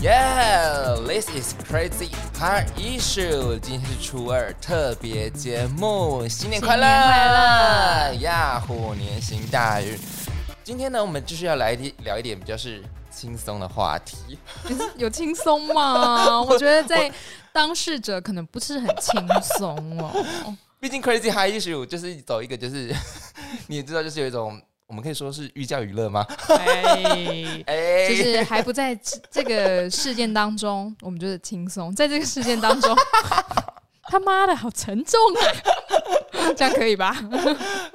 Yeah, this is crazy heart issue。今天是初二特别节目，新年快乐！新年快乐呀，虎年行大运。今天呢，我们就是要来一聊一点比较是轻松的话题。有轻松吗？我觉得在当事者可能不是很轻松哦。毕竟 crazy high issue 就是走一个，就是 你也知道，就是有一种我们可以说是寓教于乐吗？哎，哎，就是还不在这这个事件当中，我们就是轻松；在这个事件当中，他妈的好沉重啊！这样可以吧？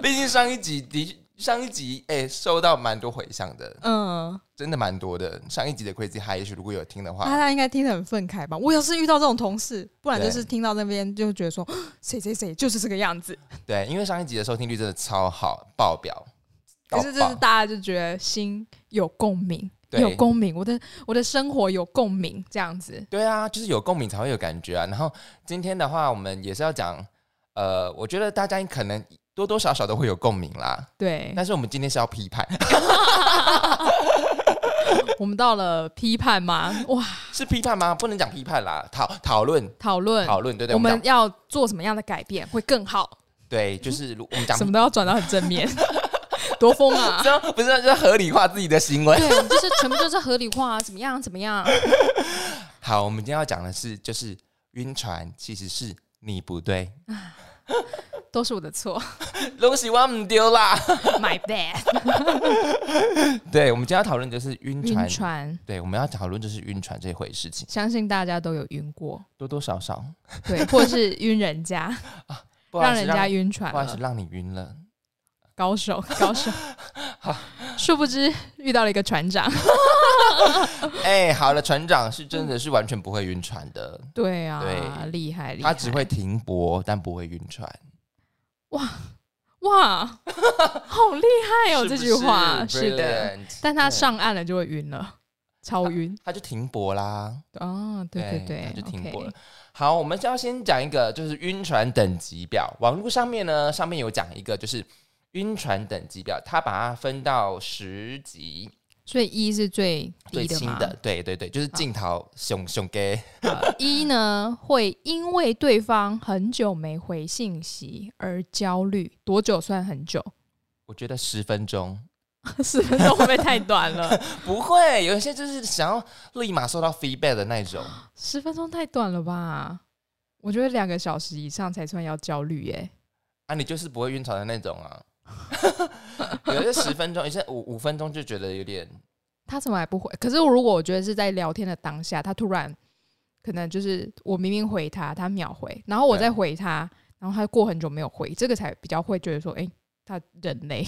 毕竟上一集的上一集哎、收到蛮多回响的，嗯，真的蛮多的。上一集的 crazy high issue 如果有听的话，大家应该听得很愤慨吧？我要是遇到这种同事，不然就是听到那边就觉得说 谁谁谁就是这个样子。对，因为上一集的收听率真的超好，爆表。可是就是大家就觉得心有共鸣，有共鸣，我的我的生活有共鸣，这样子。对啊，就是有共鸣才会有感觉啊。然后今天的话，我们也是要讲，呃，我觉得大家可能多多少少都会有共鸣啦。对，但是我们今天是要批判，我们到了批判吗？哇，是批判吗？不能讲批判啦，讨讨论讨论讨论，对对，我们要做什么样的改变会更好？对，就是如我们讲 什么都要转到很正面，多疯啊！这样不是就是合理化自己的行为。对，就是全部都是合理化，怎么样怎么样？好，我们今天要讲的是，就是晕船其实是你不对，都是我的错东西我唔丢啦。，My bad。对，我们今天要讨论的是晕船。晕船，对，我们要讨论就是晕船这回事情，相信大家都有晕过，多多少少，对，或是晕人家，不好意思让人家晕船了，不好意思让你晕了。高手 高手。殊不知遇到了一个船长，哎、好了，船长是真的是完全不会晕船的，对啊，对厉害厉害，他只会停泊，但不会晕船。哇哇，好厉害哦！这句话是是的，但他上岸了就会晕了，超晕他就停泊啦。哦，对对对，他就停泊了。好，我们就要先讲一个，就是晕船等级表。网络上面呢，上面有讲一个，就是晕船等级表，它把它分到十级，所以一是最最轻的，对对对，就是镜头熊熊给。呃一呢会因为对方很久没回信息而焦虑，多久算很久？我觉得十分钟 十分钟会不会太短了？不会，有一些就是想要立马收到 feedback 的那种。十分钟太短了吧？我觉得两个小时以上才算要焦虑耶。啊，你就是不会晕船的那种啊。有些十分钟，有些五五分钟就觉得有点他怎么还不回？可是如果我觉得是在聊天的当下，他突然可能就是我明明回他，他秒回，然后我再回他，然后他过很久没有回，这个才比较会觉得说，哎、他人类，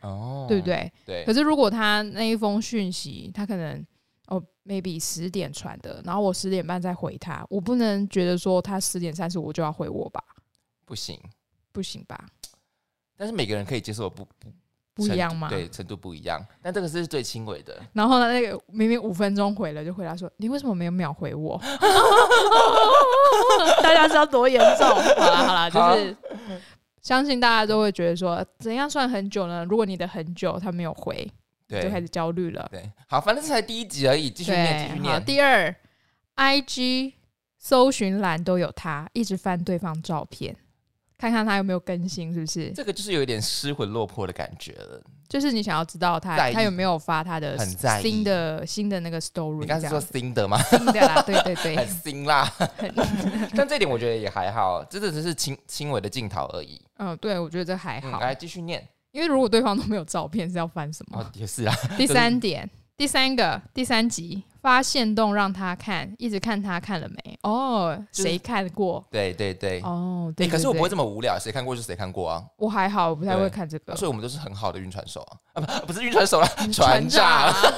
哦，对不？对？对可，是如果他那一封讯息，他可能哦，maybe 十点传的，然后我十点半再回他，我不能觉得说他十点三十五就要回我吧？不行。不行吧？但是每个人可以接受的不不不一样吗？对，程度不一样。但这个是最轻微的。然后呢，那个明明五分钟回了，就回答说：“你为什么没有秒回我？” 大家知道多严重？好啦好啦，就是相信大家都会觉得说，怎样算很久呢？如果你的很久他没有回，就开始焦虑了。对，好，反正这才第一集而已，继续念，继续念。第二，IG 搜寻栏都有他，一直翻对方照片，看看他有没有更新，是不是？这个就是有一点失魂落魄的感觉了。就是你想要知道他他有没有发他的很在新的新的那个 story，你刚才是说新的吗？新的啦，对对对很，新啦。但这点我觉得也还好，这只是轻轻微的镜头而已。嗯，对，我觉得这还嗯，好，来继续念。因为如果对方都没有照片，是要翻什么？哦，也是啊，第三点，第三个，第三集发现动让他看，一直看他看了没？哦，就是谁看过？对对对。哦，对，对，可是我不会这么，无聊，谁看过就谁看过啊。我还好，我不太会看这个啊。所以我们都是很好的晕船手啊，啊不不是晕船手啦，船船长长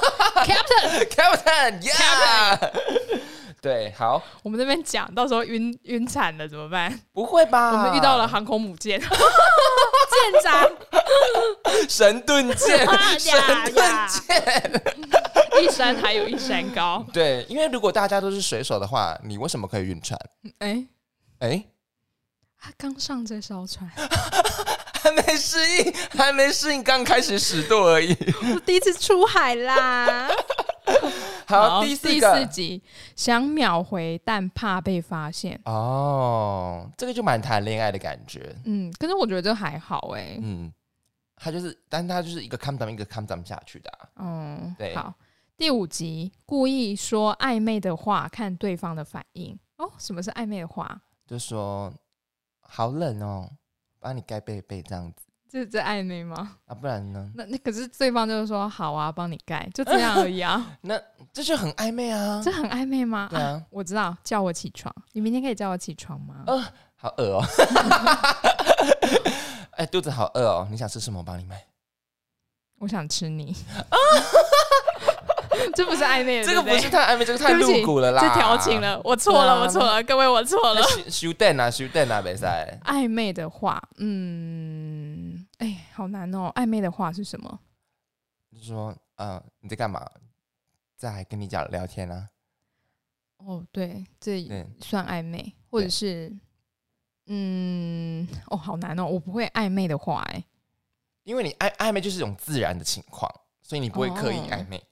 ，Captain，，Captain，Yeah。对，好，我们这边讲，到时候晕晕惨了怎么办？不会吧？我们遇到了航空母舰，舰长神盾舰，神盾呀舰。一山还有一山高。对，因为如果大家都是水手的话，你为什么可以晕船？哎，哎，他刚上这艘船，还没适应，还没适应，刚开始使舵而已。我第一次出海啦。好，第四集，想秒回，但怕被发现。哦，这个就蛮谈恋爱的感觉。嗯，可是我觉得这还好哎、嗯，他就是，但他就是一个 come down 一个 come down 下去的啊、嗯，对好。第五集，故意说暧昧的话，看对方的反应。哦，什么是暧昧的话？就说好冷哦，帮你盖被被这样子这这暧昧吗？啊，不然呢？那那可是对方就是说好啊，帮你盖，就这样而已啊，那这就很暧昧啊这。很暧昧吗？对啊，我知道，叫我起床。你明天可以叫我起床吗？呃好饿哦。哎，肚子好饿哦，你想吃什么？我帮你买。我想吃你。这不是暧昧的，这个不是太暧昧，这个太露骨了啦。这调情了，我错了，我错了，各位我错了。修修蛋啊，修蛋啊，没赛。暧昧的话，嗯，哎，好难哦。暧昧的话是什么？就说，呃，你在干嘛？在跟你讲聊天啊。哦，对，这，算暧昧，或者是，嗯，哦，好难哦，我不会暧昧的话，哎，因为你暧暧昧就是一种自然的情况，所以你不会刻意哦暧昧。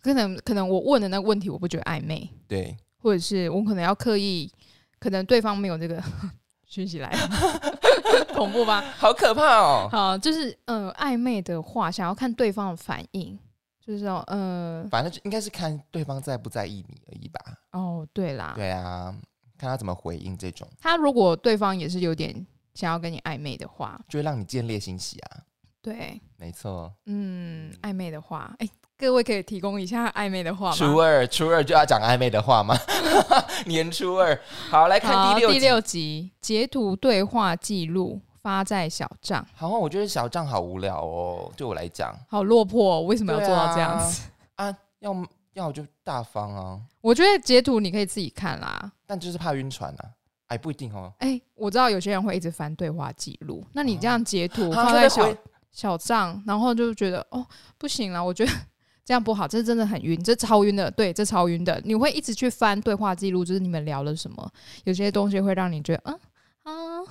可能可能我问的那个问题，我不觉得暧昧，对，或者是我可能要刻意，可能对方没有这个 讯息来了，恐怖吧？好可怕哦。好，就是呃，暧昧的话，想要看对方的反应，就是说，呃，反正就应该是看对方在不在意你而已吧。哦，对啦，对啊，看他怎么回应这种，他如果对方也是有点想要跟你暧昧的话，就会让你见猎欣喜啊。对，没错，嗯，暧昧的话，哎、各位可以提供一下暧昧的话吗初？二初二就要讲暧昧的话吗？年初二，好来看，第六集。第六集截图对话记录发在小账，好，我觉得小账好无聊哦，对我来讲好落魄、哦，为什么要做到这样子？啊，要要就大方啊，我觉得截图你可以自己看啦。但就是怕晕船啊，哎，不一定哦。哎、我知道有些人会一直翻对话记录，那你这样截图啊放在小小账，然后就觉得哦不行了，我觉得这样不好，这真的很晕，这超晕的，对，这超晕的。你会一直去翻对话记录，就是你们聊了什么，有些东西会让你觉得，嗯啊，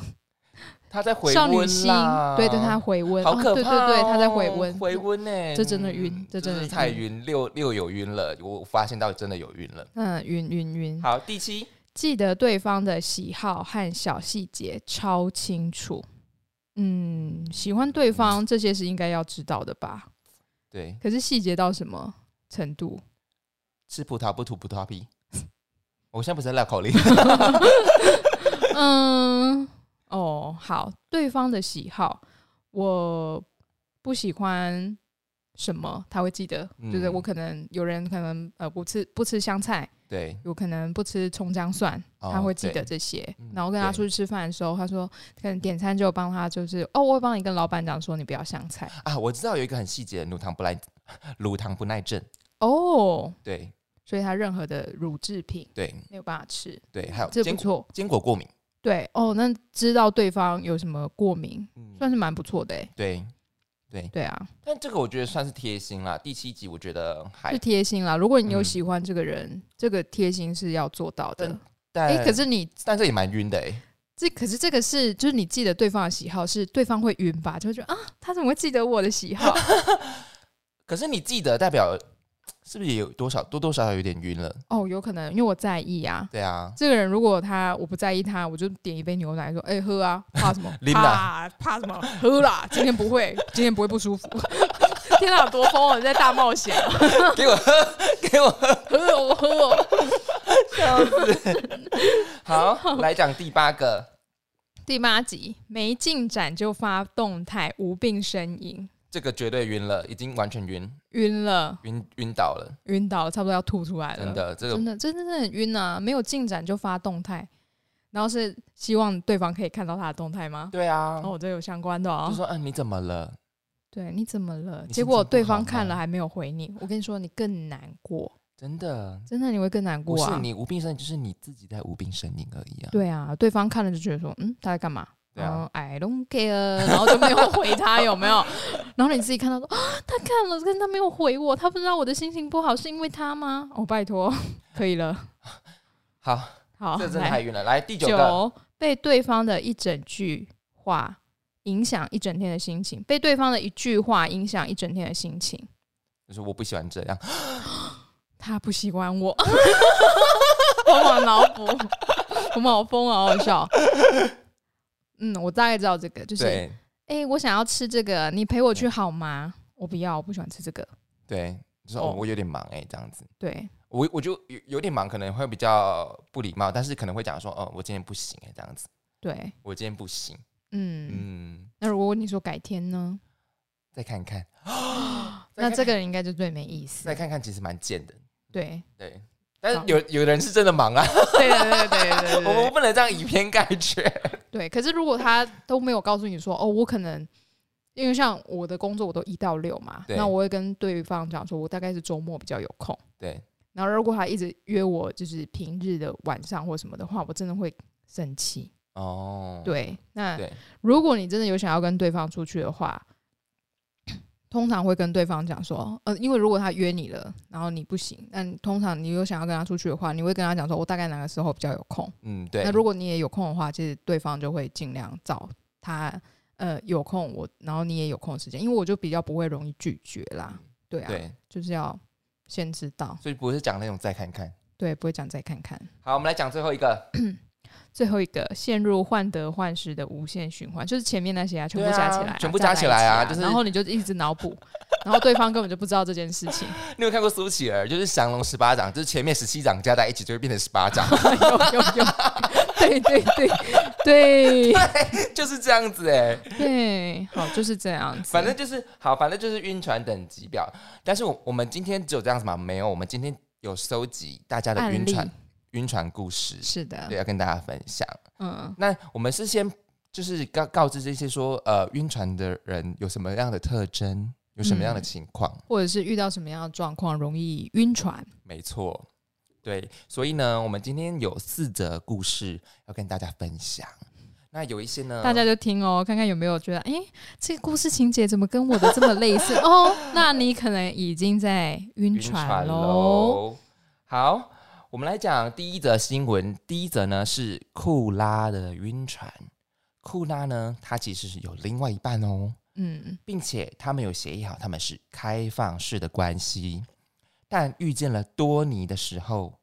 他在回少女温心啦，，对，对他回温，好可怕、哦哦对对对，他在回温，回温呢、这真的晕嗯这真的是太晕晕，六六有晕了，我发现到真的有晕了。嗯，晕晕晕。好，第七，记得对方的喜好和小细节超清楚。嗯，喜欢对方这些是应该要知道的吧？对，可是细节到什么程度？吃葡萄不吐葡萄皮。我现在不是在绕口令，嗯，哦，好，对方的喜好，我不喜欢什么，他会记得。就是嗯。我可能有人可能呃不吃不吃香菜，对，有可能不吃葱姜蒜，哦他会记得对。这些。嗯然后跟他出去吃饭的时候，他说可能点餐就帮他就是哦，我会帮你跟老板讲说你不要香菜。啊，我知道有一个很细节的乳糖不耐 乳糖不耐症，哦，对。所以他任何的乳制品对。没有办法吃，对，还有这不错。坚果过敏，对哦，那知道对方有什么过敏，嗯，算是蛮不错的哎。对对，对啊，但这个我觉得算是贴心啦。第七集我觉得还是，贴心啦。如果你有嗯喜欢这个人，这个贴心是要做到的。但哎、可是你但这也蛮晕的哎、这可是这个是就是你记得对方的喜好，是对方会晕吧？就会觉得啊，他怎么会记得我的喜好？可是你记得代表是不是也有多少多多少少有点晕了？哦，有可能因为我在意啊。对啊，这个人如果他我不在意他，我就点一杯牛奶说：“哎、喝啊，怕什么？拎怕怕什么？喝啦！今天不会，今天不会不舒服。”天哪，多疯啊！你在大冒险啊！给我喝，给我喝，喝哦，我喝我。笑死！好，来讲第八个，第八集没进展就发动态，无病呻吟，这个绝对晕了，已经完全晕晕了，晕晕倒了，晕倒了，差不多要吐出来了。真的，这个真的，真的是很晕啊！没有进展就发动态，然后是希望对方可以看到他的动态吗？对啊，哦，这有相关的哦。就说嗯你怎么了？对，你怎么了？结果对方看了还没有回你，我跟你说，你更难过，真的真的你会更难过不是！你无病呻吟，就是你自己在无病呻吟而已啊。对啊，对方看了就觉得说，嗯，他在干嘛？对啊嗯，I don't care，然后就没有回他，有没有？然后你自己看到说，啊，他看了，但是他没有回我，他不知道我的心情不好是因为他吗？哦，拜托，可以了，好，好，这真的太晕了。来第九个，被对方的一整句话影响一整天的心情，被对方的一句话影响一整天的心情。就是我不喜欢这样，他不喜欢我，疯狂脑补，我们好疯啊，好好笑。嗯，我大概知道这个，就是对哎、我想要吃这个，你陪我去好吗？我不要，我不喜欢吃这个。对，就说我有点忙哎、这样子。对，我我就有有点忙，可能会比较不礼貌，但是可能会讲说，哦，我今天不行哎、这样子，对，我今天不行，嗯。嗯，那如果你说改天呢？再看看，那这个人应该就最没意思再。看看，其实蛮贱的，对，对。但是有有的人是真的忙啊，对对对对对我们不能这样以偏概全。对。可是如果他都没有告诉你说，哦，我可能因为像我的工作我都一到六嘛，那我会跟对方讲说，我大概是周末比较有空。对，然后如果他一直约我，就是平日的晚上或什么的话，我真的会生气。哦，对，那如果你真的有想要跟对方出去的话，通常会跟对方讲说，呃，因为如果他约你了，然后你不行，那通常你有想要跟他出去的话，你会跟他讲说，我大概哪个时候比较有空。嗯，对那，如果你也有空的话，其实对方就会尽量找他呃有空我，然后你也有空的时间，因为我就比较不会容易拒绝啦。对啊，对，就是要先知道，所以不是讲那种再看看。对，不会讲再看看。好，我们来讲最后一个，最后一个陷入患得患失的无限循环，就是前面那些啊，全部加起来啊、全部加起来啊就是然后你就一直脑补，然后对方根本就不知道这件事情，你有看过苏乞儿？就是降龙十八掌，就是前面十七掌加在一起就会变成十八掌，有 有有，对对对对。就是这样子哎、对，好，就是这样子，反正就是好，反正就是晕船等级表。但是我我们今天只有这样子吗？没有，我们今天有收集大家的晕船晕船故事，是的对，，要跟大家分享。嗯，那我们是先就是告告知这些说，呃，晕船的人有什么样的特征，有什么样的嗯情况？或者是遇到什么样的状况容易晕船，没错，对，所以呢，我们今天有四则故事要跟大家分享。那有一些呢，大家就听哦，看看有没有觉得，哎，这个故事情节怎么跟我的这么类似 哦？那你可能已经在晕晕船。喽。好，我们来讲第一则新闻。第一则呢是库拉的晕船。库拉呢，他其实是有另外一半哦，嗯并且他们有协议好，他们是开放式的关系。但遇见了多尼的时候，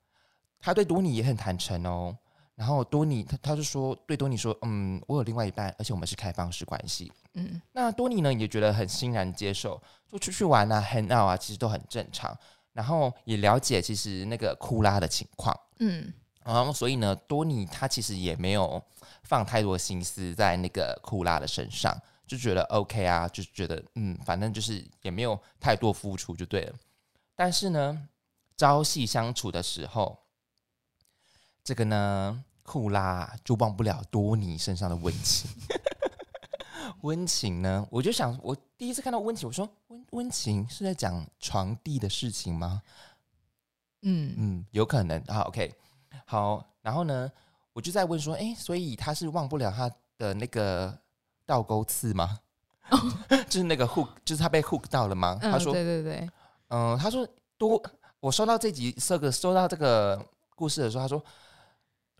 他对多尼也很坦诚哦。然后多尼他他就说对多尼说，嗯，我有另外一半，而且我们是开放式关系。嗯那多尼呢也觉得很欣然接受，就出去玩啊、很 out 啊，其实都很正常。然后也了解其实那个库拉的情况，嗯然后所以呢，多尼他其实也没有放太多心思在那个库拉的身上，就觉得 OK 啊，就觉得嗯，反正就是也没有太多付出就对了。但是呢，朝夕相处的时候，这个呢，库拉就忘不了多尼身上的温情。温情呢，我就想，我第一次看到温情，我说温温情是在讲床地的事情吗？嗯嗯，有可能啊。OK，好，然后呢，我就在问说，哎，所以他是忘不了他的那个倒钩刺吗？就是那个 hook，就是他被 hook 到了吗？嗯，他说，对对对，嗯，他说多，我收到这集这个收到这个故事的时候，他说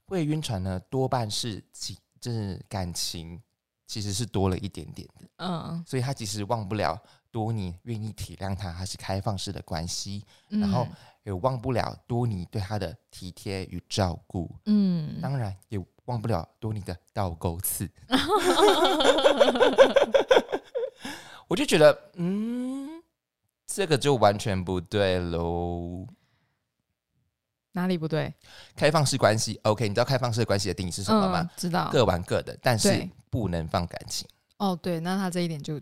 会晕船呢，多半是情，就是感情其实是多了一点点的，嗯，所以他其实忘不了多尼愿意体谅他，他是开放式的关系，然后也忘不了多尼对他的体贴与照顾，嗯，当然也忘不了多尼的倒钩刺。我就觉得，嗯，这个就完全不对喽。哪里不对？开放式关系，OK，你知道开放式关系的定义是什么吗？嗯，知道。各玩各的，但是不能放感情。哦，对，那他这一点就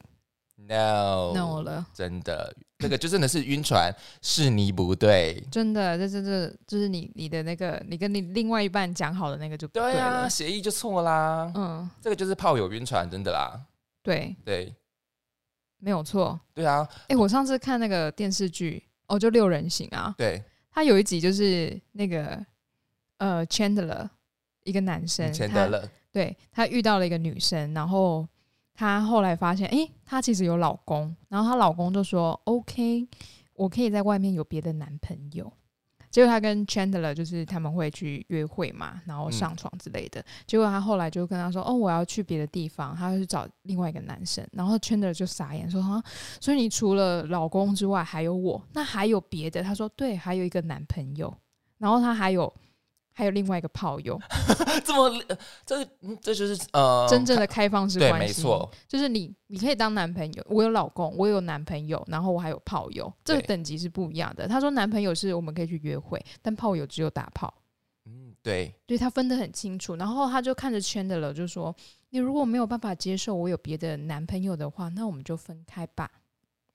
No，, no 了，真的，这个就真的是晕船，是你不对。真的，这这这就是你你的那个，你跟你另外一半讲好的那个就不对啊，了。协议就错啦。嗯，这个就是炮友晕船，真的啦。对，对，没有错。对啊，哎，我上次看那个电视剧，哦，就六人行啊，对，他有一集就是那个呃，Chandler 一个男生，他钱德勒，对他遇到了一个女生，然后他后来发现，诶，她其实有老公，然后她老公就说：“OK，我可以在外面有别的男朋友。”结果他跟 Chandler 就是他们会去约会嘛，然后上床之类的。结果他后来就跟他说：“哦，我要去别的地方，他要去找另外一个男生。”然后 Chandler 就傻眼说：“啊，所以你除了老公之外还有我？那还有别的？”他说：“对，还有一个男朋友。然后他还有还有另外一个炮友，这么呃这嗯这就是呃真正的开放式，关系。没错，就是你，你可以当男朋友，我有老公，我有男朋友，然后我还有炮友，这个等级是不一样的。他说男朋友是我们可以去约会，但炮友只有打炮，嗯，对，对他分得很清楚。然后他就看着 Chandler 就说：“你如果没有办法接受我有别的男朋友的话，那我们就分开吧。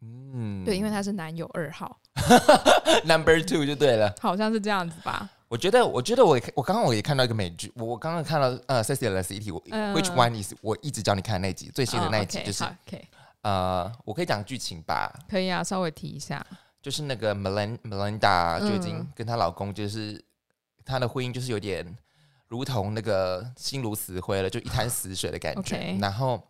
嗯，对，因为他是男友二号，number two 就对了。好像是这样子吧？我觉得，我觉得我也我刚刚我也看到一个美剧，我我刚刚看到呃《Sexy and the City》，Which one is 我一直叫你看的那集，最新的那一集就是、呃，我可以讲剧情吧，可以啊，稍微提一下。就是那个 Melin Melinda 就已经嗯跟她老公就是她的婚姻就是有点如同那个心如死灰了，就一滩死水的感觉。然后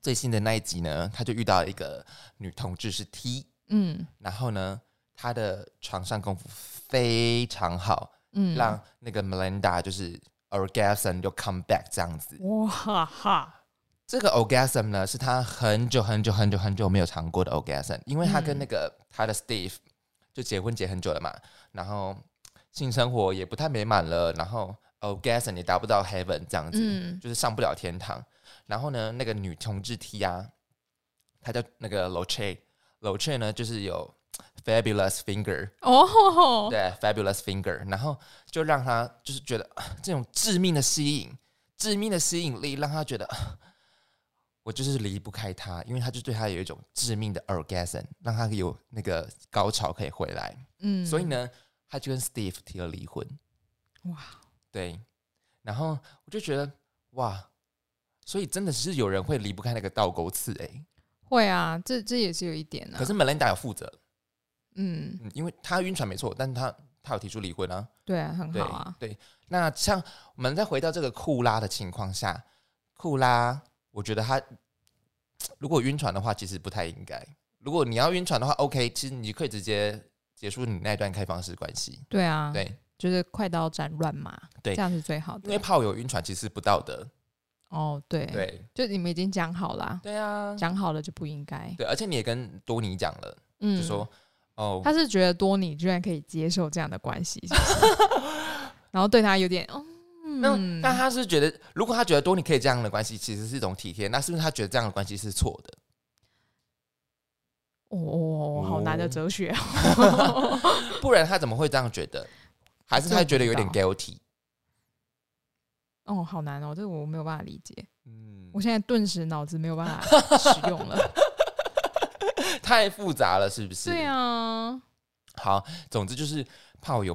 最新的那一集呢，她就遇到一个女同志是 T，嗯。然后呢，她的床上功夫非常好，嗯，让那个 Melinda 就是 orgasm 就 come back 这样子。哇哈哈，这个 orgasm 呢，是他很久很久很久很久没有尝过的 orgasm，因为他跟嗯那个、他的 Steve 就结婚结很久了嘛，然后性生活也不太美满了，然后 orgasm 也达不到 heaven 这样子，嗯就是上不了天堂。然后呢，那个女同志 T 啊，她叫那个 Loche，Loche 呢就是有 fabulous finger，哦，对，fabulous finger，然后就让他就是觉得啊 这种致命的吸引，致命的吸引力让他觉得啊 我就是离不开他，因为他就对他有一种致命的 orgasm，让他有那个高潮可以回来。嗯，所以呢，他就跟 Steve 提了离婚。哇，对，然后我就觉得哇，所以真的是有人会离不开那个倒钩刺哎、会啊，这这也是有一点啊。可是 Melinda 有负责，嗯，嗯，因为他晕船没错，但是他他有提出离婚啊。对啊，很好啊。对，那像我们再回到这个库拉的情况下，库拉，我觉得他如果晕船的话，其实不太应该。如果你要晕船的话，OK，其实你可以直接结束你那段开放式关系。对啊，对，就是快刀斩乱麻，对这样是最好的。因为炮友晕船其实不道德。哦，对，对，就你们已经讲好啦，对啊，讲好了就不应该。对，而且你也跟多尼讲了，嗯，就说哦，他是觉得多你居然可以接受这样的关系，是不是 然后对他有点，那嗯，但他是觉得，如果他觉得多你可以这样的关系，其实是一种体贴，那是不是他觉得这样的关系是错的？哦哦，好难的哲学，不然他怎么会这样觉得？还是他觉得有点 guilty？哦，好难哦，这个我没有办法理解，嗯我，现在顿时脑子没有办法使用了。太复杂了，是不是？对。啊，好，总之就是炮友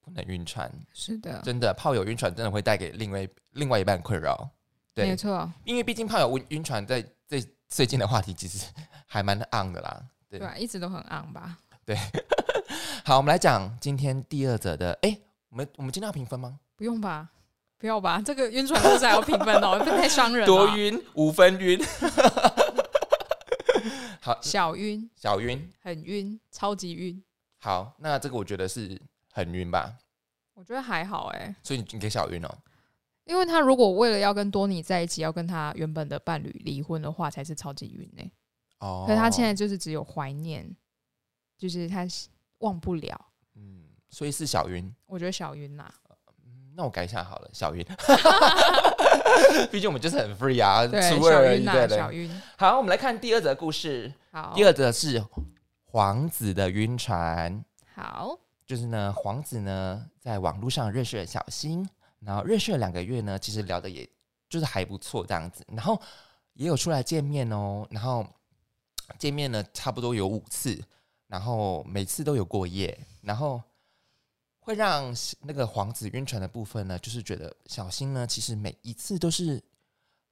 不能晕船，是的，真的炮友晕船真的会带给另外另外一半困扰。对，没错，因为毕竟炮友晕晕船在最最近的话题其实还蛮 on 的啦。对对吧？一直都很昂吧？对 好，我们来讲今天第二则的。哎、我们我们今天要评分吗？不用吧？不要吧？这个晕船故事还要评分哦，这太伤人了。多晕，五分晕。好，小晕，小晕。很晕，超级晕。好，那这个我觉得是很晕吧，我觉得还好哎、所以你你给小晕哦。因为他如果为了要跟多尼在一起，要跟他原本的伴侣离婚的话，才是超级晕哎、哦，可是他现在就是只有怀念，就是他忘不了。嗯，所以是小晕。我觉得小晕呐、嗯那我改一下好了，小晕。毕竟我们就是很 free 啊，对，初二而已，对的小。晕。好，我们来看第二则故事。好，第二则是皇子的晕船，好，就是呢，皇子呢在网络上认识了小新，然后认识了两个月呢，其实聊的也就是还不错这样子，然后也有出来见面哦，然后见面呢差不多有五次，然后每次都有过夜，然后会让那个皇子晕船的部分呢，就是觉得小新呢其实每一次都是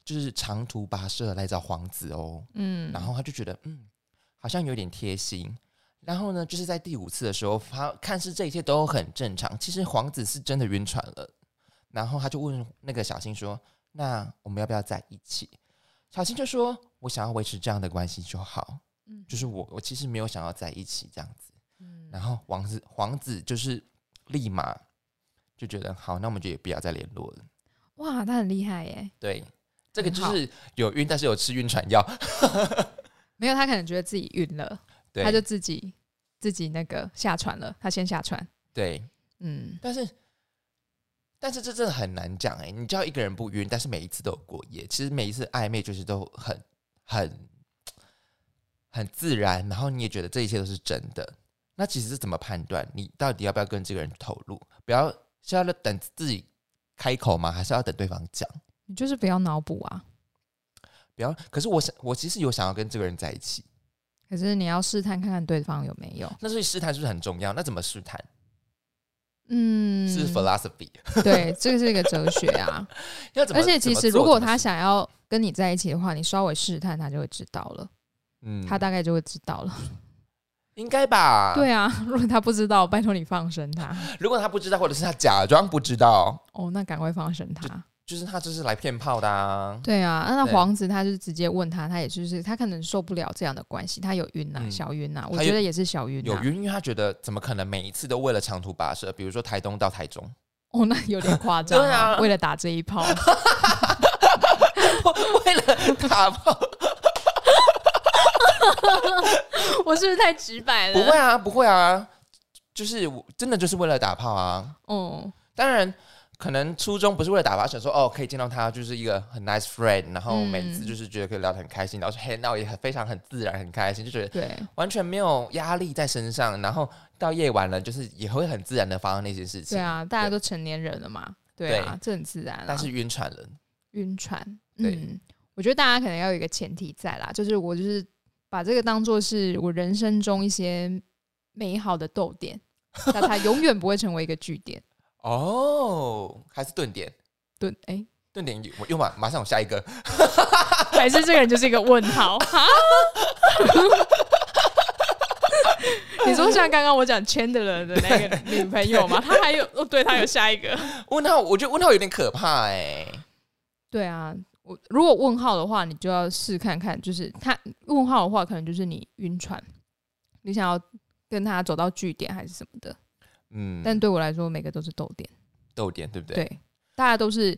就是长途跋涉来找皇子哦，嗯，然后他就觉得嗯，好像有点贴心。然后呢，就是在第五次的时候，他看似这一切都很正常，其实皇子是真的晕船了。然后他就问那个小新说：“那我们要不要在一起？”小新就说：“我想要维持这样的关系就好，嗯就是我我其实没有想要在一起这样子。”嗯然后王子皇子就是立马就觉得好，那我们就也不要再联络了。哇，他很厉害耶！对，这个就是有晕，但是有吃晕船药。没有，他可能觉得自己晕了，他就自己自己那个下船了，他先下船。对，嗯，但是但是这真的很难讲哎、你知道一个人不晕，但是每一次都有过夜，其实每一次暧昧就是都很很很自然，然后你也觉得这一切都是真的。那其实是怎么判断你到底要不要跟这个人投入？不要是要等自己开口吗？还是要等对方讲？你就是不要脑补啊。不要。可是我想，我其实有想要跟这个人在一起，可是你要试探看看对方有没有。那所以试探是不是很重要？那怎么试探？嗯，是 philosophy，、对，这个是一个哲学啊。要怎么？而且其实如果他，想要跟你在一起的话，你稍微试探他就会知道了，嗯他大概就会知道了。应该吧？，对啊，如果他不知道，拜托你放生他。如果他不知道，或者是他假装不知道，哦，那赶快放生他。就是他就是来骗炮的啊。对啊，那那皇子他就直接问他，他也就是他可能受不了这样的关系，他有晕呐、嗯小晕呐、我觉得也是小晕呐、有晕，因为他觉得怎么可能每一次都为了长途跋涉，比如说台东到台中，哦，那有点夸张、对啊为了打这一炮，为了打炮，我是不是太直白了？不会啊，不会啊，就是我真的就是为了打炮啊。哦，当然，可能初衷不是为了打炮，想说哦，可以见到他就是一个很 nice friend，然后每次嗯。就是觉得可以聊得很开心，然后 hang out 也很非常很自然很开心，就觉得对。完全没有压力在身上，然后到夜晚了，就是也会很自然的发生那些事情。对啊，大家都成年人了嘛，对啊，对。这很自然、啊。但是晕船了，晕船，对。嗯，我觉得大家可能要有一个前提在啦，就是我就是把这个当做是我人生中一些美好的逗点，但它永远不会成为一个句点。哦，还是顿点，顿，哎、顿点我又马马上有下一个，还是这个人就是一个问号哈？你说像刚刚我讲 Chandler 的那个女朋友吗？他还有哦，对他有下一个。问号，我觉得问号有点可怕哎、对啊，我如果问号的话，你就要试看看，就是他问号的话，可能就是你晕船，你想要跟他走到据点还是什么的。嗯，但对我来说，每个都是逗点。逗点对不对？对，大家都是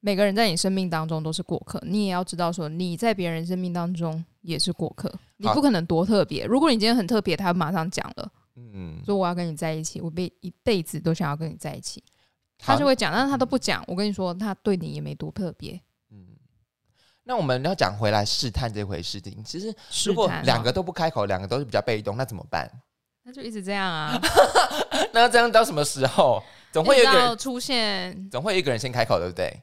每个人在你生命当中都是过客，你也要知道说你在别人生命当中也是过客，你不可能多特别。如果你今天很特别，他马上讲了，嗯，说我要跟你在一起，我辈一辈子都想要跟你在一起，他就会讲，但是他都不讲。我跟你说，他对你也没多特别。嗯。那我们要讲回来试探这回事情，其实如果两个都不开口，两个都是比较被动，那怎么办？那就一直这样啊，那这样到什么时候？总会有一个出现总会有一个人先开口，对不对？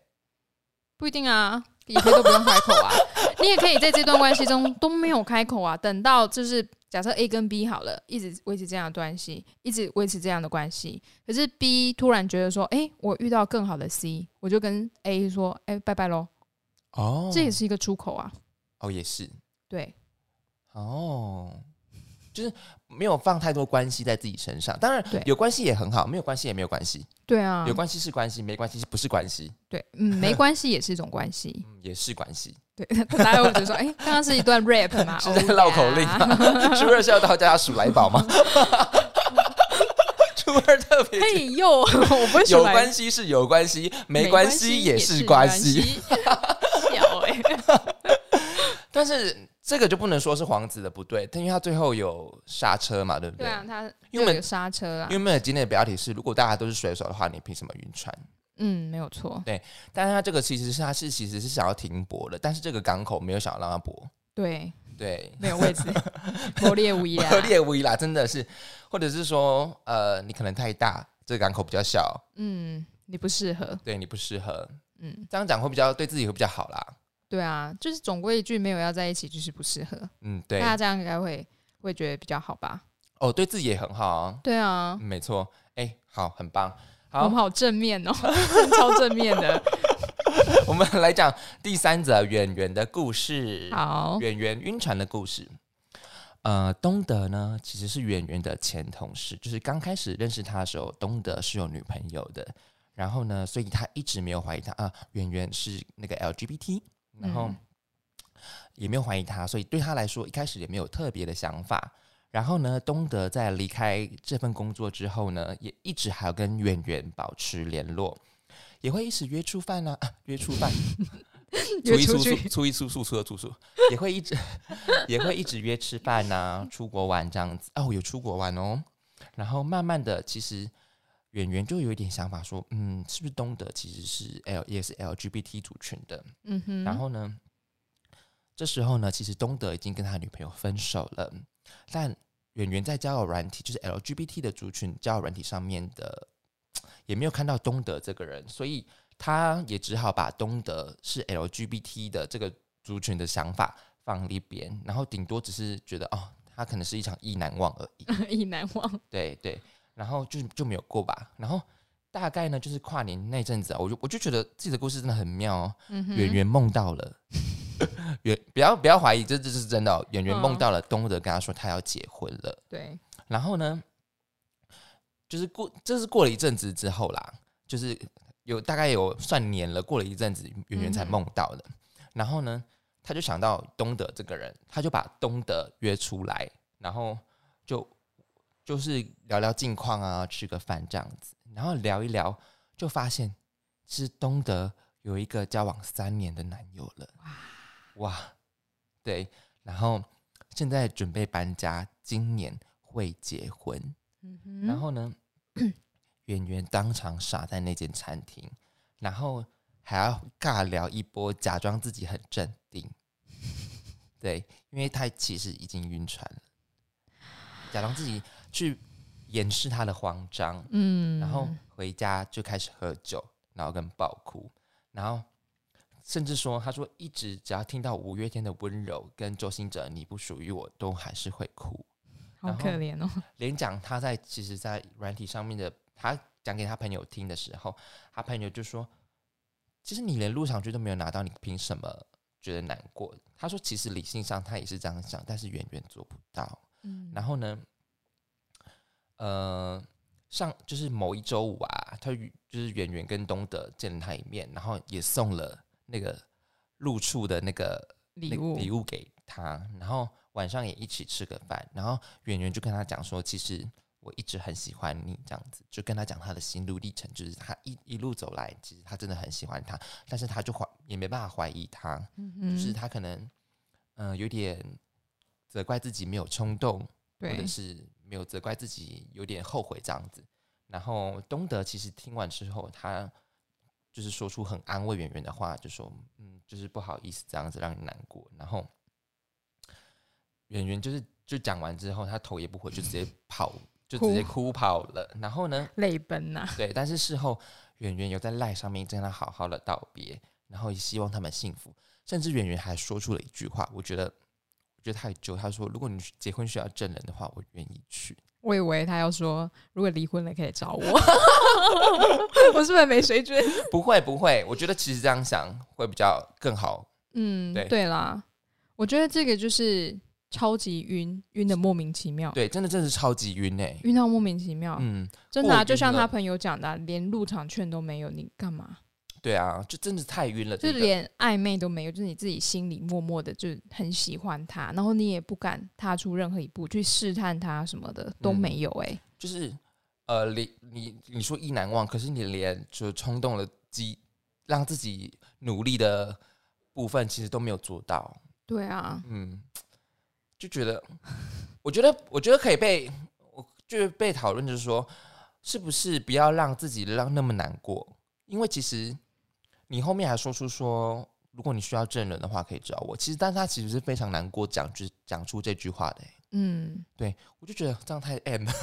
不一定啊，也可以都不用开口啊。你也可以在这段关系中都没有开口啊，等到就是假设 A 跟 B 好了，一直维持这样的关系，一直维持这样的关系。可是 B 突然觉得说，哎、我遇到更好的 C，我就跟 A 说，哎、拜拜喽。哦，这也是一个出口啊。哦，也是对，哦，就是没有放太多关系在自己身上。当然对，有关系也很好，没有关系也没有关系。对啊有，关系是关系，没关系不是关系，对，嗯，没关系也是一种关系。嗯，也是关系。对，大家会觉得说，哎、刚刚是一段 rap 嘛，是在 Oh 绕口令吗？初二是要到家数来宝吗？初二特别嘿呦，我不会有关系是有关系，没关系也是关系。但是这个就不能说是皇子的不对，因为他最后有刹车嘛，对不对？对啊，他因为有刹车啊因为，我们今天的标题是：如果大家都是水手的话，你凭什么晕船？嗯，没有错，对但是他这个其实是他是其实是想要停泊的，但是这个港口没有想要让他泊。对，对，没有位置，破裂无疑啦，破裂无疑啦，真的是，或者是说，呃，你可能太大，这个港口比较小，嗯，你不适合，对你不适合。嗯，这样讲会比较对自己会比较好啦。对啊，就是总归一句，没有要在一起就是不适合，嗯，对大，家这样应该会会觉得比较好吧？哦，对自己也很好啊。对啊嗯，没错，哎，好，很棒。我们好，好正面哦，超正面的，我们来讲第三则圆圆的故事。好，圆圆晕船的故事。呃，东德呢其实是圆圆的前同事，就是刚开始认识他的时候，东德是有女朋友的。然后呢，所以他一直没有怀疑他啊，圆圆是那个 LGBT，然后嗯也没有怀疑他，所以对他来说一开始也没有特别的想法。然后呢，东德在离开这份工作之后呢，也一直还要跟圆圆保持联络，也会一直约出饭啊，啊 约出饭，初一初初初一初初初二初初，也会一直 也会一直约吃饭呐、出国玩这样子。哦，有出国玩哦。然后慢慢的，其实圆圆就有一点想法说，嗯，是不是东德其实是 L 也是 LGBT 族群的？嗯哼，然后呢，这时候呢，其实东德已经跟他女朋友分手了，但演员在交友软体，就是 LGBT 的族群交友软体上面的，也没有看到东德这个人，所以他也只好把东德是 LGBT 的这个族群的想法放一边，然后顶多只是觉得哦，他可能是一场意难忘而已。意难忘。对对，然后就就没有过吧。然后大概呢，就是跨年那阵子啊，我就我就觉得自己的故事真的很妙哦。嗯哼，圆圆梦到了，圆不要不要怀疑，这这是真的、哦。圆圆梦嗯到了东德跟他说他要结婚了，对，然后呢，就是过这是过了一阵子之后啦，就是有大概有算年了，过了一阵子，圆圆才梦到的。然后呢，他就想到东德这个人，他就把东德约出来，然后就就是聊聊近况啊，吃个饭这样子，然后聊一聊，就发现其实东德有一个交往三年的男友了。哇，对，然后现在准备搬家，今年会结婚。嗯，然后呢，圆圆当场傻在那间餐厅，然后还要尬聊一波，假装自己很镇定。对，因为他其实已经晕船了，假装自己去掩饰他的慌张，嗯，然后回家就开始喝酒，然后跟爆哭，然后甚至说，他说一直只要听到五月天的温柔跟周兴哲你不属于我，都还是会哭。好可怜哦。连讲他在其实，在软体上面的，他讲给他朋友听的时候，他朋友就说：“其实你连入场券都没有拿到，你凭什么觉得难过？”他说：“其实理性上他也是这样想，但是远远做不到。”嗯然后呢，呃，上就是某一周五啊，他就是圆圆跟东德见了他一面，然后也送了那个露处的那个礼物。礼物给他，然后晚上也一起吃个饭，然后圆圆就跟他讲说，其实我一直很喜欢你，这样子就跟他讲他的心路历程，就是他一一路走来，其实他真的很喜欢他，但是他就怀也没办法怀疑他，嗯就是，他可能嗯、呃有点责怪自己没有冲动，或者，是没有责怪自己有点后悔这样子。然后东德其实听完之后，他就是说出很安慰圆圆的话，就说嗯，就是不好意思这样子让你难过。然后圆圆就是就讲完之后，他头也不回就直接跑，就直接哭跑了。然后呢，泪奔呐。对，但是事后圆圆有在赖上面跟他好好的道别，然后也希望他们幸福，甚至圆圆还说出了一句话，我觉得我觉得太久，他说如果你结婚需要证人的话，我愿意去。我以为他要说，如果离婚了可以找我，我是不是没水准？不会不会，我觉得其实这样想会比较更好。嗯，对对啦，我觉得这个就是超级晕，晕的莫名其妙，对，真的真的是超级晕哎、晕到莫名其妙，嗯，真的啊，就像他朋友讲的啊、连入场券都没有，你干嘛？对啊，就真的太晕了，就这个连暧昧都没有，就是你自己心里默默的就很喜欢他，然后你也不敢踏出任何一步去试探他什么的都嗯没有、欸，就是呃，你你你说意难忘，可是你连就冲动的激让自己努力的部分，其实都没有做到。对啊，嗯，就觉得，我觉得，我觉得可以被，我就是被讨论，就是说，是不是不要让自己让那么难过？因为其实你后面还说出说，如果你需要证人的话，可以找我。其实，但他其实是非常难过，讲就讲出这句话的、欸嗯，我就觉得这样太 M 了。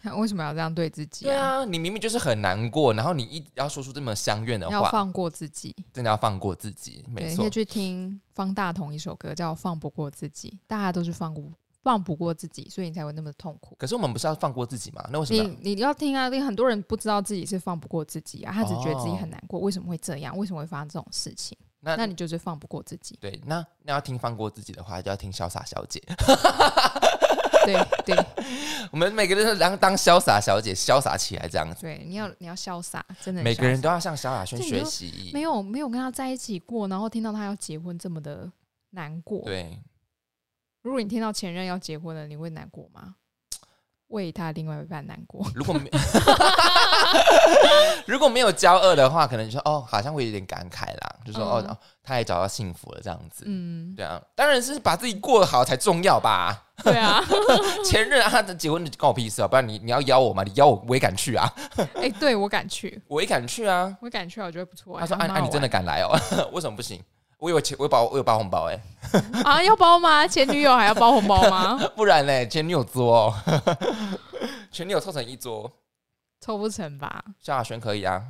他 为什么要这样对自己、对啊，你明明就是很难过，然后你一要说出这么相怨的话，要放过自己。真的要放过自己。对，没错你可以，去听方大同一首歌叫《放不过自己》，大家都是放不放不过自己，所以你才会那么痛苦。可是我们不是要放过自己吗？那为什么？你你要听啊，你很多人不知道自己是放不过自己啊，他只觉得自己哦很难过，为什么会这样？为什么会发生这种事情？那那你就是放不过自己。对，那那要听放过自己的话，就要听潇洒小姐。对对 我们每个人都当当潇洒小姐，潇洒起来这样子。对，你要你要潇洒，真的很每个人都要向萧亚轩学习。没有没有跟他在一起过，然后听到他要结婚这么的难过。对，如果你听到前任要结婚了，你会难过吗？为他另外一半难过。如果没 如果没有交恶的话，可能就说哦，好像会有点感慨啦，就说、嗯哦哦，他也找到幸福了这样子。嗯，对啊，当然是把自己过得好才重要吧。对啊，前任啊，他结婚关我屁事啊！不然你你要邀我吗？你邀我我也敢去啊，哎、对我敢去，我也敢去啊。我敢去啊，我觉得不错、欸。他说：“啊啊，你真的敢来哦？为什么不行？我有钱，我有包，我有包红包哎、啊？要包吗？前女友还要包红包吗？不然嘞，前女友桌哦，前女友凑成一桌，凑不成吧？萧亚轩可以啊，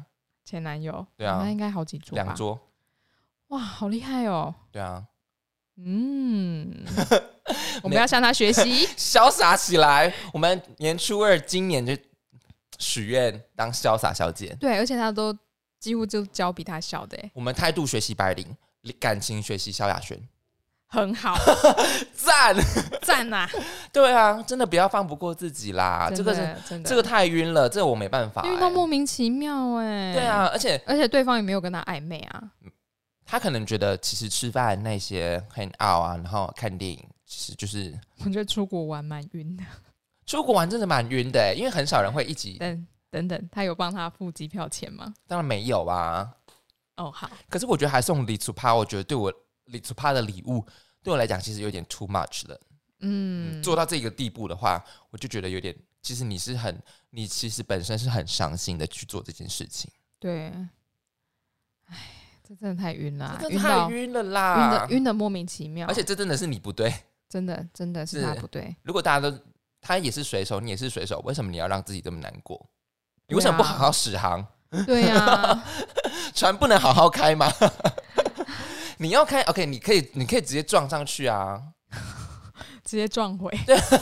前男友，对啊那应该好几桌吧？两桌，哇，好厉害哦！对啊，嗯，我们要向他学习。潇洒起来。我们年初二今年就许愿当潇洒小姐，对，而且他都几乎就教比他小的、欸，我们态度学习白灵，感情学习萧亚轩，很好，赞！赞呐、对啊，真的不要放不过自己啦，这个是真的这个太晕了，这个我没办法、因为都欸。莫名其妙哎、对，啊，而且而且对方也没有跟他暧昧啊。他可能觉得，其实吃饭那些很 out 啊，然后看电影，其实就是我觉得出国玩蛮晕的。出国玩真的蛮晕的欸，因为很少人会一起。等等等，他有帮他付机票钱吗？当然没有啊，哦，好，可是我觉得还送礼出趴，我觉得对我礼出趴的礼物对我来讲其实有点 too much 了。嗯，做到这个地步的话，我就觉得有点，其实你是很，你其实本身是很伤心的去做这件事情，对，哎，这真的太晕了啊、这真晕的太晕了晕啦的！晕的莫名其妙，而且这真的是你不对。真的真的是他不对，如果大家都他也是水手，你也是水手，为什么你要让自己这么难过？你为什么不好好驶航？对呀、船不能好好开吗？你要开 OK，你可以，你可以直接撞上去啊！直接撞回，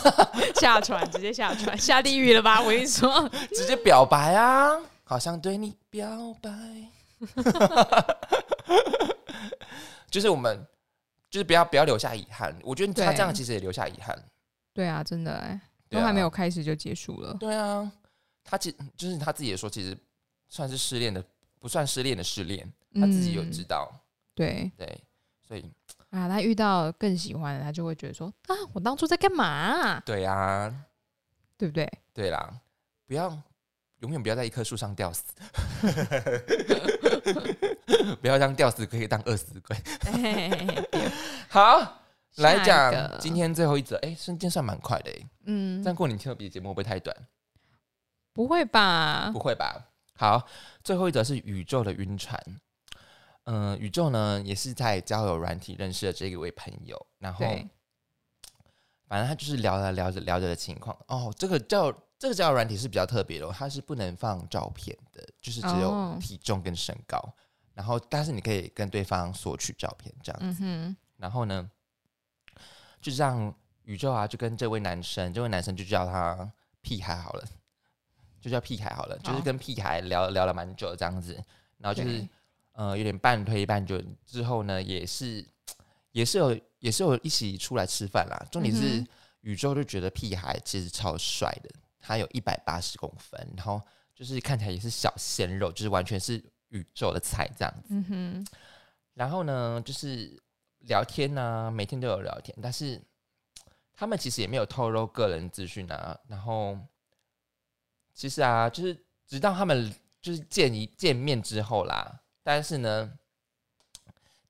下船，直接下船，下地狱了吧？我跟你说，直接表白啊，好像对你表白，就是我们，就是不要不要留下遗憾。我觉得他这样其实也留下遗憾。对啊，真的哎、都还没有开始就结束了，对啊，他其就是他自己也说，其实算是失恋的，不算失恋的失恋，他自己有嗯知道。对对，所以啊，他遇到更喜欢的，他就会觉得说啊，我当初在干嘛、对啊，对不对？对啦，不要永远不要在一棵树上吊死，不要当吊死，可以当饿死鬼。好，来讲今天最后一则，哎、瞬间算蛮快的哎。嗯这，样过年特别节目会不会太短？不会吧不？会吧？好，最后一则是宇宙的晕船。嗯、宇宙呢也是在交友软体认识的这一位朋友，然后，反正他就是聊着聊着聊着的情况。哦，这个叫这个交友软体是比较特别的、哦，它是不能放照片的，就是只有哦体重跟身高。然后，但是你可以跟对方索取照片这样。嗯哼，然后呢，就让宇宙啊，就跟这位男生，这位男生就叫他屁孩好了，就叫屁孩好了，就是跟屁孩聊聊了蛮久这样子。然后就是对呃有点半推半就，之后呢也是也是有也是有一起出来吃饭啦。重点是、嗯宇宙就觉得屁孩其实超帅的，他有一百八十公分，然后就是看起来也是小鲜肉，就是完全是宇宙的菜这样子。嗯哼，然后呢，就是聊天呢、每天都有聊天，但是他们其实也没有透露个人资讯啊。然后其实啊，就是直到他们就是见一见面之后啦，但是呢，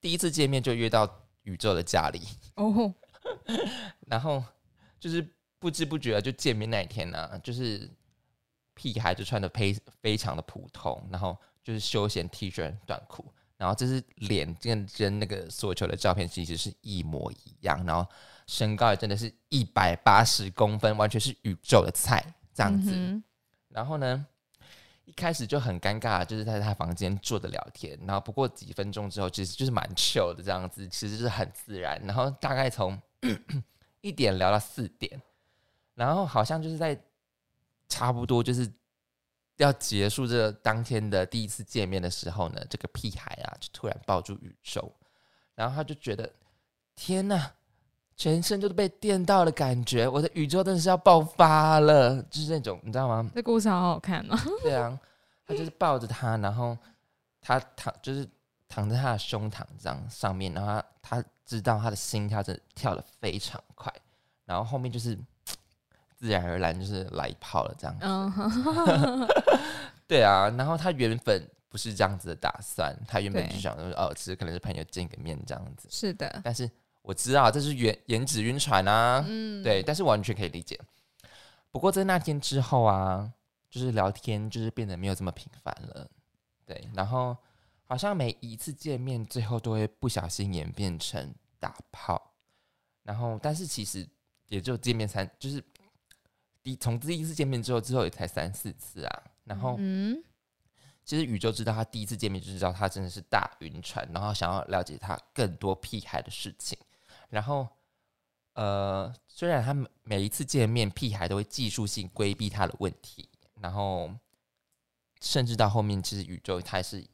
第一次见面就约到宇宙的家里，哦，然后就是不知不觉就见面那一天呢、就是屁孩就穿的非非常的普通，然后就是休闲 T 恤短裤，然后这是脸跟跟那个所求的照片其实是一模一样，然后身高也真的是一百八十公分，完全是宇宙的菜这样子。嗯然后呢，一开始就很尴尬，就是在他房间坐着聊天，然后不过几分钟之后，其实就是蛮 chill 的这样子，其实就是很自然。然后大概从 一点聊到四点，然后好像就是在差不多就是要结束这当天的第一次见面的时候呢，这个屁孩啊就突然抱住宇宙，然后他就觉得天呐，全身就是被电到的感觉，我的宇宙真的是要爆发了，就是那种你知道吗？这故事好好看哦。对啊，他就是抱着他，然后他躺就是躺在他的胸膛这样上面，然后他他知道他的心跳真的跳的非常快，然后后面就是自然而然就是来一炮了这样。嗯哼，对啊，然后他原本不是这样子的打算，他原本对就想说哦，只是可能是朋友见个面这样子，是的，但是我知道这是颜颜值晕船啊，嗯，对，但是完全可以理解。不过在那天之后啊，就是聊天就是变得没有这么频繁了，对，然后好像每一次见面最后都会不小心演变成打炮，然后但是其实也就见面三，就是第从第一次见面之后，之后也才三四次啊，然后嗯，其实宇宙知道他第一次见面就知道他真的是大晕船，然后想要了解他更多屁孩的事情。然后，呃，虽然他们每一次见面，屁孩都会技术性规避他的问题，然后甚至到后面，其实宇宙他是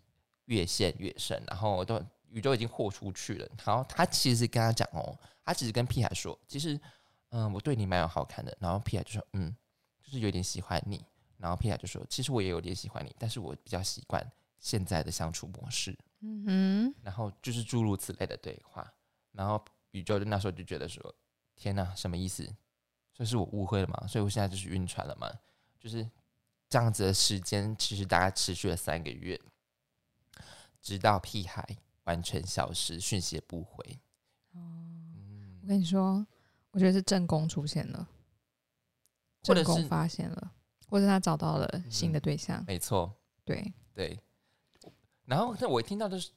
越陷越深，然后都宇宙已经豁出去了。然后他其实跟他讲哦，他其实跟屁孩说，其实嗯，我对你蛮有好看的。然后屁孩就说，嗯，就是有点喜欢你。然后屁孩就说：“其实我也有点喜欢你，但是我比较习惯现在的相处模式。嗯哼，”然后就是诸如此类的对话。然后宇宙就那时候就觉得说：“天哪，什么意思？所以是我误会了嘛？所以我现在就是晕船了嘛？就是这样子的时间，其实大概持续了三个月，直到屁孩完全消失，讯息也不回。嗯我跟你说，我觉得是正宫出现了，正宫发现了，或者他找到了新的对象，没错，对，对。然后，那我听到的是，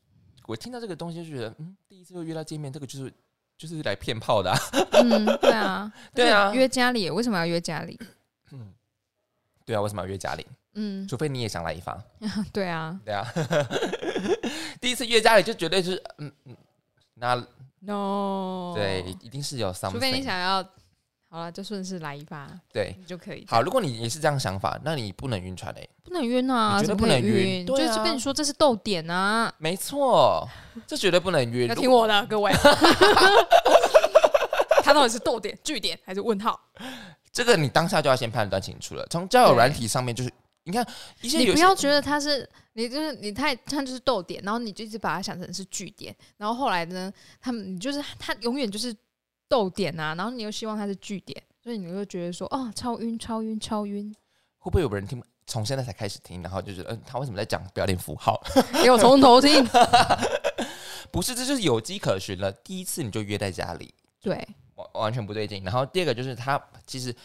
我听到这个东西就觉得，嗯，第一次又约到见面，这个就是就是来骗炮的、啊。嗯，对啊，对啊约家里，为什么要约家里？嗯对啊，为什么要约家里？嗯，除非你也想来一发。对 啊对啊，第一次约家里就绝对就是，嗯嗯，那，no，对，一定是有 something。除非你想要，好了，就顺势来一发，对。你就可以。好，如果你也是这样想法，那你不能晕船嘞、不能晕啊，你绝对不能晕晕，对啊就是跟你说这是逗点啊，没错，这绝对不能晕。要听我的，各位。他到底是逗点、句点还是问号？这个你当下就要先判断清楚了。从交友软体上面，就是你看一些你不要觉得他是你就是你太他就是逗点，然后你就一直把它想成是句点，然后后来呢，他们你就是他永远就是逗点啊，然后你又希望它是句点，所以你会觉得说哦超晕超晕超晕，会不会有人听从现在才开始听，然后就觉得嗯，他为什么在讲标点符号？给我从头听。不是，这就是有迹可循了。第一次你就约在家里，对，完完全不对劲。然后第二个就是他其实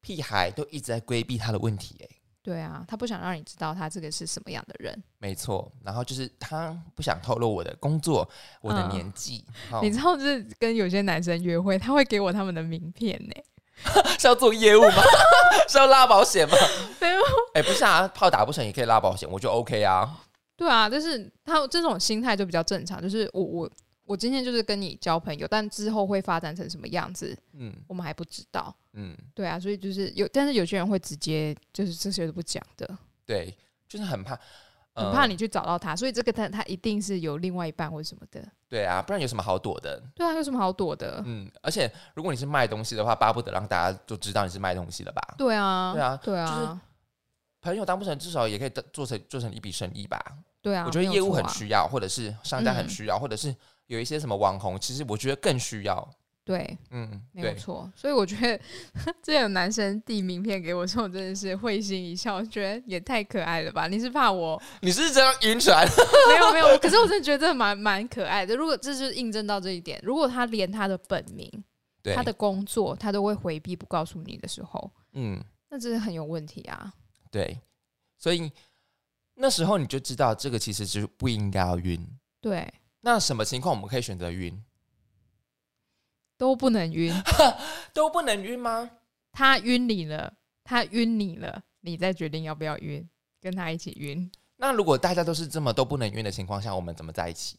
屁孩都一直在规避他的问题、欸，对啊，他不想让你知道他这个是什么样的人。没错。然后就是他不想透露我的工作、我的嗯年纪，哦你知道，就是跟有些男生约会，他会给我他们的名片呢、是要做业务吗？是要拉保险吗？没有。哎、不是啊，炮打不成也可以拉保险，我就 OK 啊。对啊，就是他这种心态就比较正常，就是我我我今天就是跟你交朋友，但之后会发展成什么样子，嗯我们还不知道。嗯，对啊，所以就是有，但是有些人会直接就是这些都不讲的，对，就是很怕，呃很怕你去找到他，所以这个他他一定是有另外一半或什么的。对啊，不然有什么好躲的？对啊，有什么好躲的？嗯，而且如果你是卖东西的话，巴不得让大家都知道你是卖东西的吧？对啊，对啊对啊，就是朋友当不成，至少也可以做成做成一笔生意吧？对啊，我觉得业务很需要，或者是商家很嗯需要，或者是有一些什么网红，其实我觉得更需要。对，嗯，没有，错。所以我觉得这有男生递名片给我的时候，我真的是会心一笑，觉得也太可爱了吧？你是怕我你是这样晕船？没有没有，可是我真的觉得这蛮蛮可爱的。如果这就是印证到这一点，如果他连他的本名、对，他的工作他都会回避不告诉你的时候，嗯，那真的很有问题啊。对，所以那时候你就知道这个其实是不应该要晕。对，那什么情况我们可以选择晕？都不能晕。都不能晕吗？他晕你了，他晕你了，你再决定要不要晕，跟他一起晕。那如果大家都是这么都不能晕的情况下，我们怎么在一起？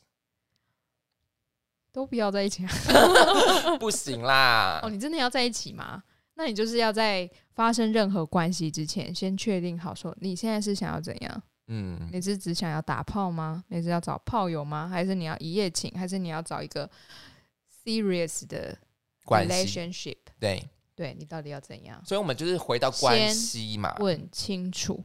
都不要在一起啊！不行啦哦，！你真的要在一起吗？那你就是要在发生任何关系之前，先确定好说你现在是想要怎样？嗯，你是只想要打炮吗？你是要找炮友吗？还是你要一夜情？还是你要找一个 serious 的 relationship？对，对你到底要怎样？所以我们就是回到关系嘛。问清楚。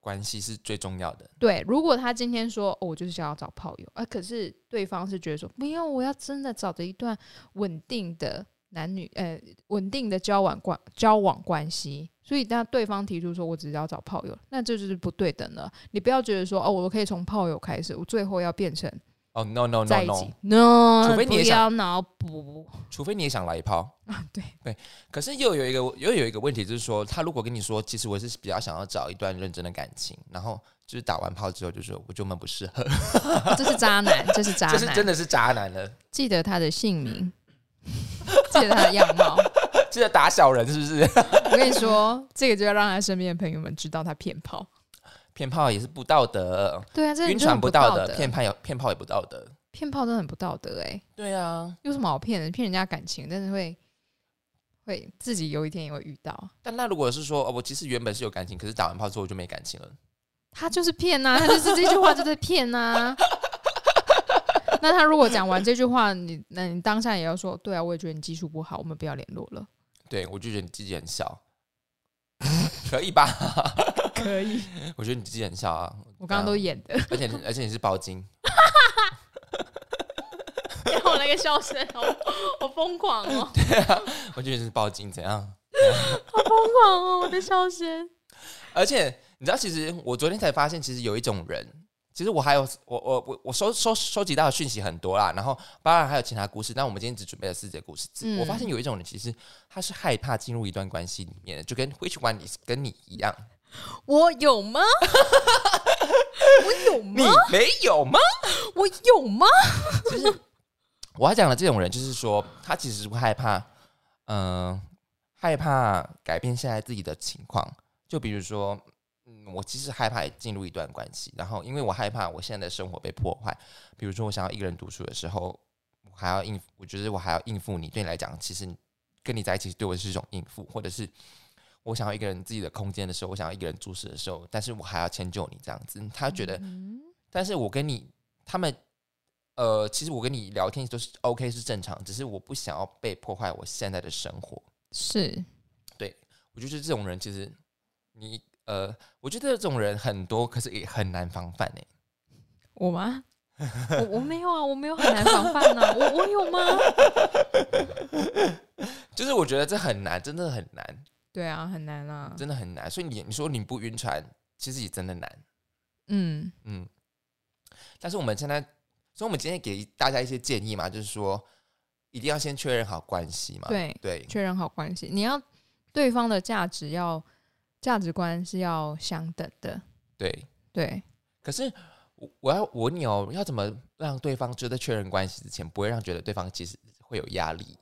关系是最重要的。对，如果他今天说、哦、我就是想要找炮友，啊，可是对方是觉得说没有，我要真的找着一段稳定的男女呃稳定的交往关交往关系，所以当对方提出说我只是要找炮友，那这就是不对等了。你不要觉得说哦，我可以从炮友开始，我最后要变成哦、no no 在 no 一起 no，，no，除非你也想要脑补除非你也想来一炮。啊，对对，可是又有一个又有一个问题，就是说，他如果跟你说，其实我是比较想要找一段认真的感情，然后就是打完炮之后就说我就们不适合，这是渣男，这是渣这是，真的是渣男了，记得他的姓名，记得他的样貌。这是打小人是不是？我跟你说，这个就要让他身边的朋友们知道他骗炮。骗炮也是不道德，对啊，这晕船不道德，骗炮也骗炮也不道德。骗炮真的很不道德哎、对啊，有什么好骗的？骗人家感情，但是会会自己有一天也会遇到。但那如果是说，哦，我其实原本是有感情，可是打完炮之后我就没感情了，他就是骗呐、他就是这句话就在骗呐、那他如果讲完这句话，你那你当下也要说，对啊，我也觉得你技术不好，我们不要联络了。对我就觉得你自己很小，可以吧？可以，我觉得你自己很小啊，我刚刚都演的，而且而且你是包金，我那个笑声，好好疯狂哦，对啊我觉得你是包金，怎样？好疯狂哦，我的笑声。而且你知道，其实我昨天才发现，其实有一种人，其实我还有我我我我收收收集到的讯息很多啦，然后当然还有其他故事，但我们今天只准备了四则故事。嗯我发现有一种人，其实他是害怕进入一段关系里面的，就跟 Which one is 跟你一样，我有吗？我有吗你？没有吗？我有吗？就是我要讲的这种人，就是说他其实是会害怕，嗯、害怕改变现在自己的情况。就比如说，嗯，我其实害怕进入一段关系，然后因为我害怕我现在的生活被破坏。比如说，我想要一个人独处的时候，我还要应付，我觉得我还要应付你，对你来讲，其实跟你在一起对我是一种应付，或者是我想要一个人自己的空间的时候，我想要一个人住室的时候，但是我还要迁就你这样子，他觉得嗯但是我跟你他们，呃，其实我跟你聊天都是 OK 是正常，只是我不想要被破坏我现在的生活。是对我觉得这种人其实你呃，我觉得这种人很多，可是也很难防范哎、我吗？我我没有啊，我没有很难防范呐、我我有吗？就是我觉得这很难，真的很难，对啊，很难啊。真的很难。所以你你说你不晕船，其实也真的难，嗯，嗯。但是我们现在，所以我们今天给大家一些建议嘛，就是说一定要先确认好关系嘛，对，对确认好关系，你要对方的价值要价值观是要相等的。对。对，可是我我要我问你哦，要怎么让对方就在确认关系之前，不会让觉得对方其实会有压力？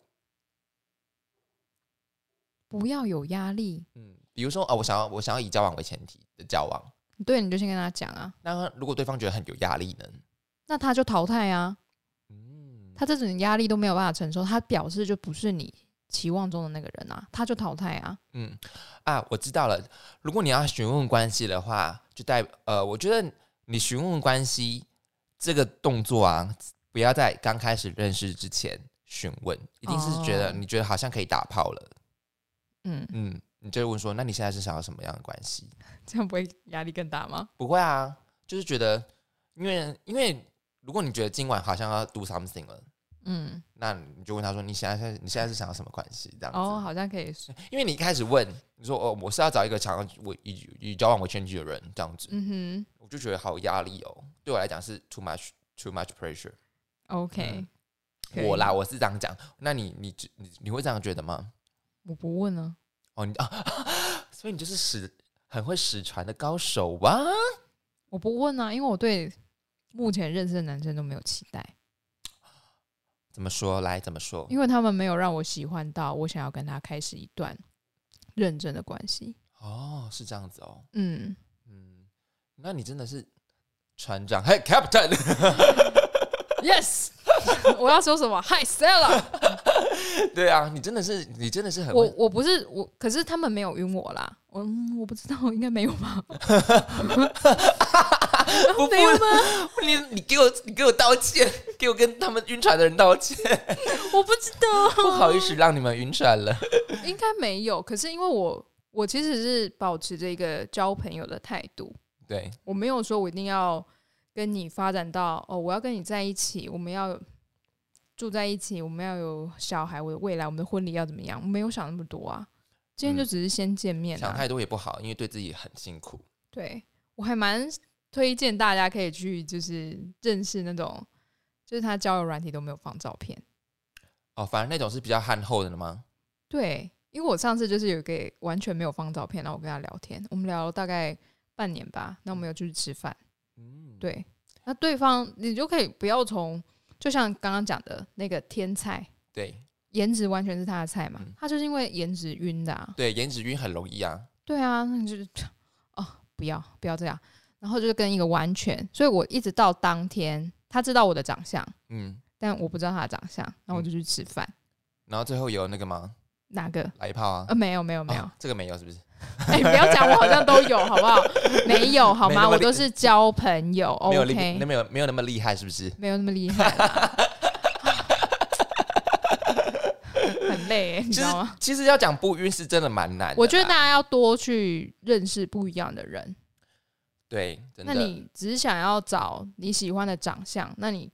不要有压力。嗯，比如说哦，我想要我想要以交往为前提的交往，对，你就先跟他讲啊，那如果对方觉得很有压力呢？那他就淘汰啊。嗯，他这种压力都没有办法承受，他表示就不是你期望中的那个人啊，他就淘汰啊。嗯啊，我知道了。如果你要询问关系的话，就代呃，我觉得你询问关系这个动作啊，不要在刚开始认识之前询问，一定是觉得、哦你觉得好像可以打炮了，嗯，嗯，你就会问说，那你现在是想要什么样的关系？这样不会压力更大吗？不会啊，就是觉得，因为因为如果你觉得今晚好像要 do something 了，嗯，那你就问他说，你现在是你现在是想要什么关系？这样子，哦，好像可以，因为你一开始问你说哦，我是要找一个想要我以以交往为前提的人，这样子，嗯哼我就觉得好有压力哦。对我来讲是 too much too much pressure。，OK，、我啦，，我是这样讲。那你你你你会这样觉得吗？我不问啊，哦，你啊，所以你就是使很会使传的高手吧？我不问啊，因为我对目前认识的男生都没有期待，怎么说？来，怎么说？因为他们没有让我喜欢到我想要跟他开始一段认真的关系。哦，是这样子哦。嗯，嗯，那你真的是船长，嘿，Captain，Yes，我要说什么？Hi Stella，对啊，你真的是，你真的是很，我我不是我，可是他们没有晕我啦。我、嗯、我不知道，应该没有吧？不没有吗？你你给我你给我道歉，给我跟他们晕船的人道歉，我不知道，不好意思让你们晕船了。应该没有。可是因为我我其实是保持着一个交朋友的态度，对，我没有说我一定要跟你发展到哦，我要跟你在一起，我们要住在一起，我们要有小孩，我的未来，我们的婚礼要怎么样？我没有想那么多啊。今天就只是先见面啊。想太多也不好，因为对自己很辛苦。对我还蛮推荐大家可以去，就是认识那种，就是他交友软体都没有放照片。哦，反正那种是比较憨厚的了吗？对，因为我上次就是有个完全没有放照片，然后我跟他聊天，我们聊了大概半年吧，那我们有去吃饭。嗯，对，那对方你就可以不要从，就像刚刚讲的那个天菜，对颜值完全是他的菜嘛，嗯他就是因为颜值晕的、啊。对，颜值晕很容易啊。对啊，那你就是哦，不要不要这样，然后就是跟一个完全，所以我一直到当天他知道我的长相，嗯，但我不知道他的长相，然后我就去吃饭。然后最后有那个吗？哪个？来一炮啊？呃，没有没有没有，哦这个没有是不是？哎、不要讲我好像都有，好不好？没有好吗？我都是交朋友没有厉，，OK，那没有没有那么厉害是不是？没有那么厉害，很累欸，你其实知道吗？其实要讲不晕是真的蛮难的。我觉得大家要多去认识不一样的人。对，真的。那你只是想要找你喜欢的长相，那你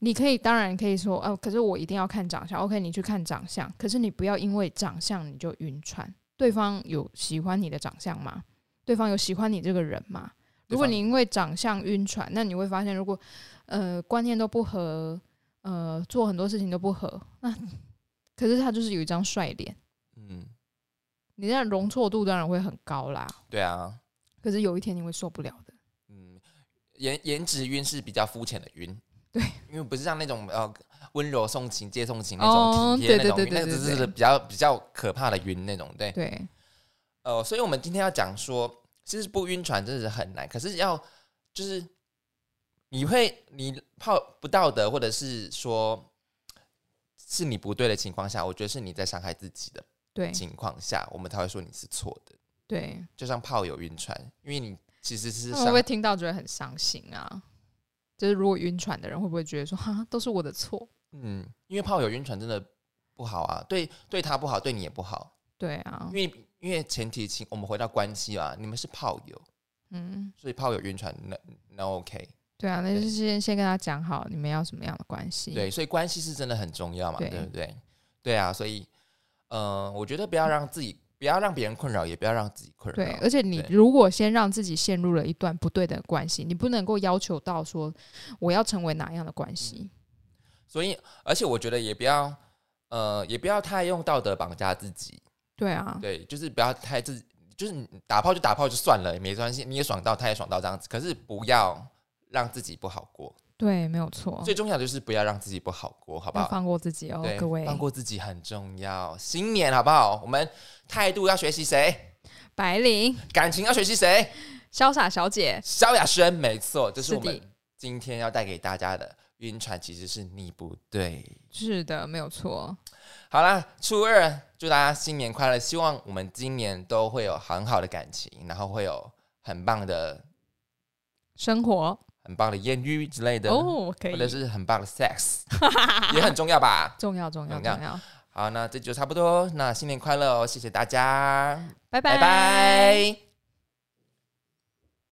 你可以当然可以说，哦、可是我一定要看长相。OK，你去看长相，可是你不要因为长相你就晕船。对方有喜欢你的长相吗？对方有喜欢你这个人吗？如果你因为长相晕船，那你会发现，如果呃观念都不合，呃做很多事情都不合，那可是他就是有一张帅脸，嗯，你这样容错度当然会很高啦。对啊，可是有一天你会受不了的。嗯，颜颜值晕是比较肤浅的晕。对，因为不是像那种呃温柔送情、接送情那哦种体贴那种晕，对对对对那个只是比较比较可怕的晕那种。对，对，呃，所以我们今天要讲说，其实不晕船真的是很难，可是要就是你会你泡不道德，或者是说是你不对的情况下，我觉得是你在伤害自己的对，情况下，我们才会说你是错的。对。就像炮友晕船，因为你其实是会不会听到觉得很伤心啊？就是如果晕船的人会不会觉得说哈都是我的错？嗯，因为炮友晕船真的不好啊，对对他不好，对你也不好，对啊因，为因为前提请，我们回到关系啊，你们是炮友，嗯，所以炮友晕船那那 OK，对啊，那就是先先跟他讲好你们要什么样的关系。对，所以关系是真的很重要嘛，对对不对？对啊，所以呃，我觉得不要让自己，不要让别人困扰，也不要让自己困扰。对，而且你如果先让自己陷入了一段不对的关系，你不能够要求到说我要成为哪样的关系。所以，而且我觉得也不要，呃，也不要太用道德绑架自己。对啊，对，就是不要太自，就是你打炮就打炮就算了，也没关系，你也爽到，他也爽到这样子。可是不要让自己不好过，对，没有错，最重要的就是不要让自己不好过，好不好？放过自己哦，各位。放过自己很重要。新年好不好？我们态度要学习谁？白领感情要学习谁？潇洒小姐，萧亚轩，没错，这是我们今天要带给大家的。晕船其实是你不对。是的，没有错。好啦，初二祝大家新年快乐！希望我们今年都会有很好的感情，然后会有很棒的、生活很棒的艳遇之类的，哦，可以或，者是很棒的 sex，也很重要吧。重要重要重要。好，那这就差不多。那新年快乐哦！谢谢大家，拜拜拜